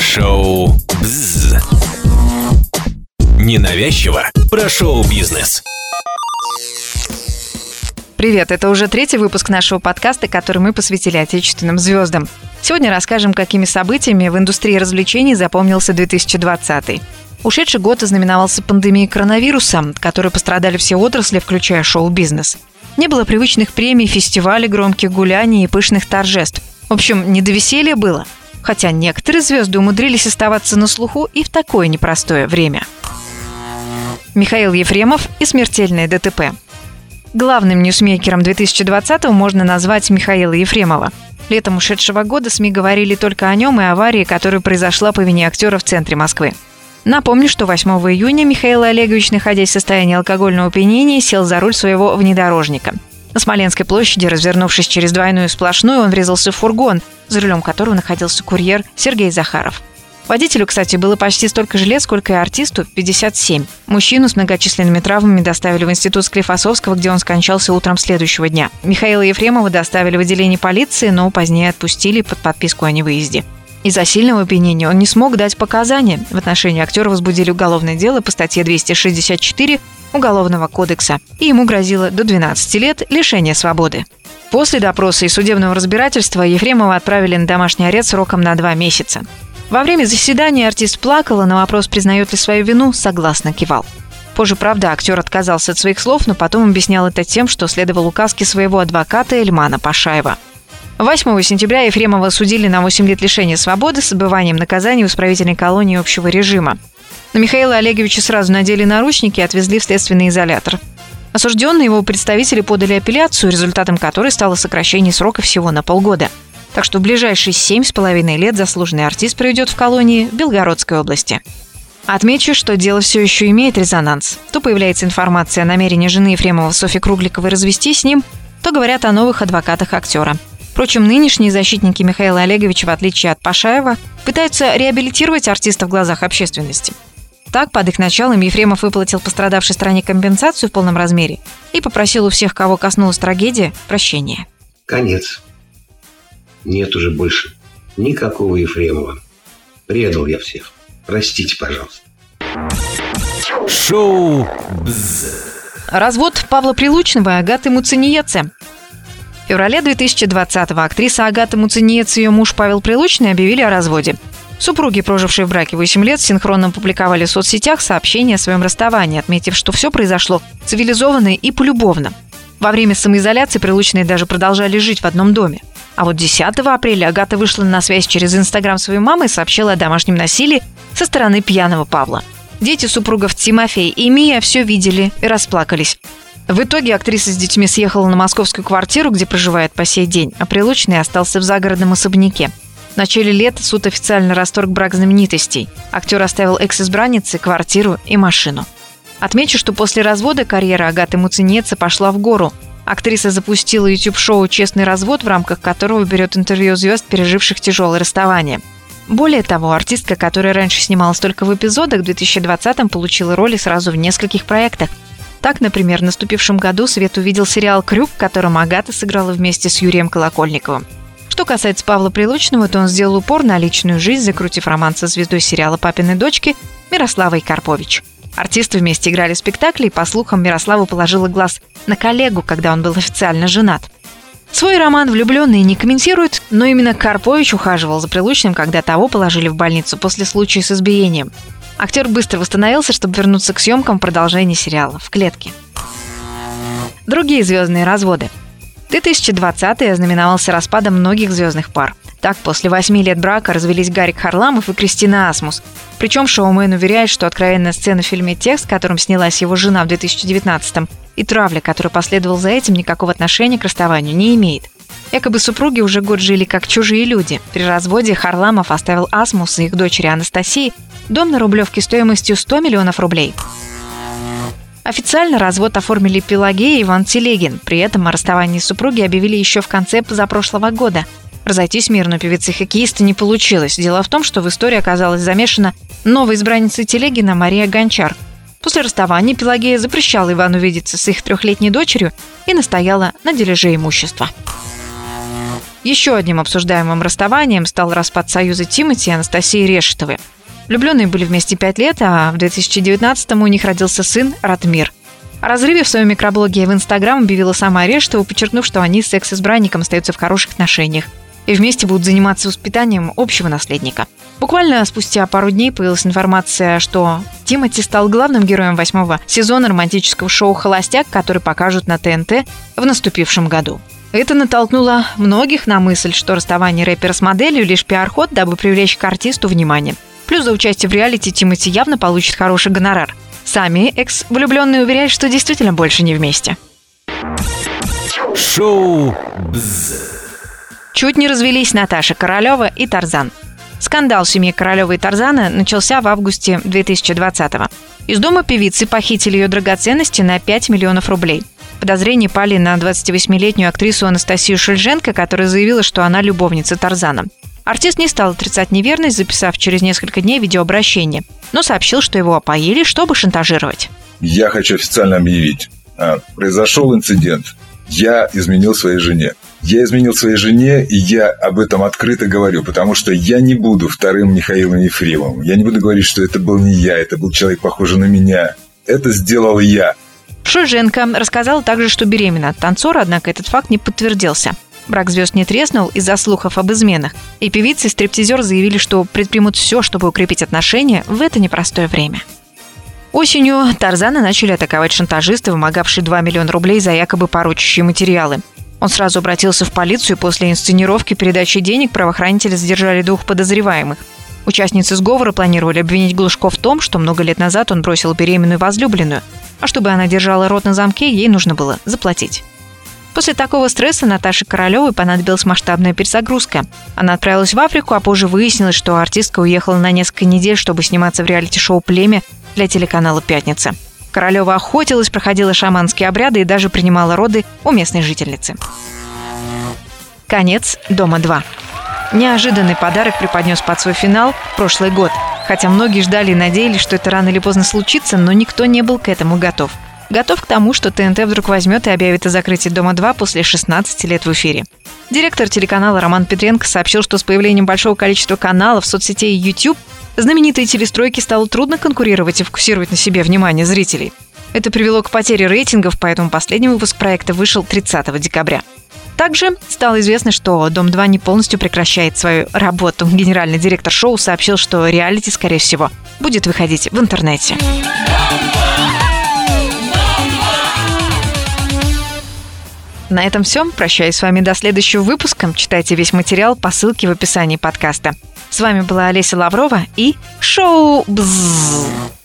Шоу «Бзз». Ненавязчиво про шоу-бизнес. Привет, это уже третий выпуск нашего подкаста, который мы посвятили отечественным звездам. Сегодня расскажем, какими событиями в индустрии развлечений запомнился 2020. Ушедший год ознаменовался пандемией коронавируса, от которой пострадали все отрасли, включая шоу-бизнес. Не было привычных премий, фестивалей, громких гуляний и пышных торжеств. В общем, не до веселья было. Хотя некоторые звезды умудрились оставаться на слуху и в такое непростое время. Михаил Ефремов и смертельное ДТП. Главным ньюсмейкером 2020 можно назвать Михаила Ефремова. Летом ушедшего года СМИ говорили только о нем и аварии, которая произошла по вине актера в центре Москвы. Напомню, что 8 июня Михаил Олегович, находясь в состоянии алкогольного опьянения, сел за руль своего внедорожника. На Смоленской площади, развернувшись через двойную сплошную, он врезался в фургон, за рулем которого находился курьер Сергей Захаров. Водителю, кстати, было почти столько же лет, сколько и артисту – 57. Мужчину с многочисленными травмами доставили в институт Склифосовского, где он скончался утром следующего дня. Михаила Ефремова доставили в отделение полиции, но позднее отпустили под подписку о невыезде. Из-за сильного опьянения он не смог дать показания. В отношении актера возбудили уголовное дело по статье 264 Уголовного кодекса, и ему грозило до 12 лет лишения свободы. После допроса и судебного разбирательства Ефремова отправили на домашний арест сроком на два месяца. Во время заседания артист плакал, а на вопрос, признает ли свою вину, согласно кивал. Позже, правда, актер отказался от своих слов, но потом объяснял это тем, что следовал указке своего адвоката Эльмана Пашаева – 8 сентября Ефремова судили на 8 лет лишения свободы с отбыванием наказания в исправительной колонии общего режима. На Михаила Олеговича сразу надели наручники и отвезли в следственный изолятор. Осужденные его представители подали апелляцию, результатом которой стало сокращение срока всего на полгода. Так что в ближайшие семь с половиной лет заслуженный артист проведет в колонии Белгородской области. Отмечу, что дело все еще имеет резонанс. То появляется информация о намерении жены Ефремова Софьи Кругликовой развестись с ним, то говорят о новых адвокатах актера – Впрочем, нынешние защитники Михаила Олеговича, в отличие от Пашаева, пытаются реабилитировать артиста в глазах общественности. Так, под их началом Ефремов выплатил пострадавшей стране компенсацию в полном размере и попросил у всех, кого коснулась трагедия, прощения. Конец. Нет уже больше никакого Ефремова. Предал я всех. Простите, пожалуйста. Шоу «Бзз». Развод Павла Прилучного и Агаты Муцениеце феврале 2020-го актриса Агата Муцениец и ее муж Павел Прилучный объявили о разводе. Супруги, прожившие в браке 8 лет, синхронно опубликовали в соцсетях сообщение о своем расставании, отметив, что все произошло цивилизованно и полюбовно. Во время самоизоляции Прилучные даже продолжали жить в одном доме. А вот 10 апреля Агата вышла на связь через Инстаграм своей мамы и сообщила о домашнем насилии со стороны пьяного Павла. Дети супругов Тимофей и Мия все видели и расплакались. В итоге актриса с детьми съехала на московскую квартиру, где проживает по сей день, а Прилучный остался в загородном особняке. В начале лета суд официально расторг брак знаменитостей. Актер оставил экс-избраннице квартиру и машину. Отмечу, что после развода карьера Агаты Муцинеца пошла в гору. Актриса запустила YouTube-шоу «Честный развод», в рамках которого берет интервью звезд, переживших тяжелое расставание. Более того, артистка, которая раньше снималась только в эпизодах, в 2020-м получила роли сразу в нескольких проектах – так, например, в наступившем году свет увидел сериал «Крюк», в котором Агата сыграла вместе с Юрием Колокольниковым. Что касается Павла Прилучного, то он сделал упор на личную жизнь, закрутив роман со звездой сериала «Папины дочки» Мирославой Карпович. Артисты вместе играли в спектакле, и, по слухам, Мирослава положила глаз на коллегу, когда он был официально женат. Свой роман влюбленные не комментируют, но именно Карпович ухаживал за Прилучным, когда того положили в больницу после случая с избиением. Актер быстро восстановился, чтобы вернуться к съемкам продолжения сериала «В клетке». Другие звездные разводы. 2020 ознаменовался распадом многих звездных пар. Так, после восьми лет брака развелись Гарик Харламов и Кристина Асмус. Причем шоумен уверяет, что откровенная сцена в фильме «Текст», которым снялась его жена в 2019-м, и травля, которая последовала за этим, никакого отношения к расставанию не имеет. Якобы супруги уже год жили как чужие люди. При разводе Харламов оставил Асмус и их дочери Анастасии дом на Рублевке стоимостью 100 миллионов рублей. Официально развод оформили Пелагея и Иван Телегин. При этом о расставании супруги объявили еще в конце позапрошлого года. Разойтись мирно певицы хоккеиста не получилось. Дело в том, что в истории оказалась замешана новая избранница Телегина Мария Гончар. После расставания Пелагея запрещала Ивану видеться с их трехлетней дочерью и настояла на дележе имущества. Еще одним обсуждаемым расставанием стал распад союза Тимати и Анастасии Решетовой. Влюбленные были вместе пять лет, а в 2019-м у них родился сын Ратмир. О разрыве в своем микроблоге в Инстаграм объявила сама Решетова, подчеркнув, что они с секс-избранником остаются в хороших отношениях и вместе будут заниматься воспитанием общего наследника. Буквально спустя пару дней появилась информация, что Тимати стал главным героем восьмого сезона романтического шоу «Холостяк», который покажут на ТНТ в наступившем году. Это натолкнуло многих на мысль, что расставание рэпера с моделью – лишь пиар-ход, дабы привлечь к артисту внимание. Плюс за участие в реалити Тимати явно получит хороший гонорар. Сами экс-влюбленные уверяют, что действительно больше не вместе. Шоу «Бзз». Чуть не развелись Наташа Королева и Тарзан. Скандал семьи Королева и Тарзана начался в августе 2020-го. Из дома певицы похитили ее драгоценности на 5 миллионов рублей. Подозрения пали на 28-летнюю актрису Анастасию Шульженко, которая заявила, что она любовница Тарзана. Артист не стал отрицать неверность, записав через несколько дней видеообращение, но сообщил, что его опоили, чтобы шантажировать. Я хочу официально объявить. А, произошел инцидент. Я изменил своей жене. Я изменил своей жене, и я об этом открыто говорю, потому что я не буду вторым Михаилом Ефремовым. Я не буду говорить, что это был не я, это был человек, похожий на меня. Это сделал я. Шульженко рассказала также, что беременна от танцора, однако этот факт не подтвердился. Брак звезд не треснул из-за слухов об изменах, и певицы и стриптизер заявили, что предпримут все, чтобы укрепить отношения в это непростое время. Осенью Тарзана начали атаковать шантажисты, вымогавшие 2 миллиона рублей за якобы порочащие материалы. Он сразу обратился в полицию, после инсценировки передачи денег правоохранители задержали двух подозреваемых. Участницы сговора планировали обвинить Глушко в том, что много лет назад он бросил беременную возлюбленную, а чтобы она держала рот на замке, ей нужно было заплатить. После такого стресса Наташе Королевой понадобилась масштабная перезагрузка. Она отправилась в Африку, а позже выяснилось, что артистка уехала на несколько недель, чтобы сниматься в реалити-шоу «Племя» для телеканала «Пятница». Королева охотилась, проходила шаманские обряды и даже принимала роды у местной жительницы. Конец «Дома 2». Неожиданный подарок преподнес под свой финал прошлый год. Хотя многие ждали и надеялись, что это рано или поздно случится, но никто не был к этому готов. Готов к тому, что ТНТ вдруг возьмет и объявит о закрытии «Дома-2» после 16 лет в эфире. Директор телеканала Роман Петренко сообщил, что с появлением большого количества каналов, соцсетей и YouTube знаменитой телестройке стало трудно конкурировать и фокусировать на себе внимание зрителей. Это привело к потере рейтингов, поэтому последний выпуск проекта вышел 30 декабря. Также стало известно, что «Дом-2» не полностью прекращает свою работу. Генеральный директор шоу сообщил, что реалити, скорее всего, будет выходить в интернете. На этом все. Прощаюсь с вами до следующего выпуска. Читайте весь материал по ссылке в описании подкаста. С вами была Олеся Лаврова и шоу «Бззз».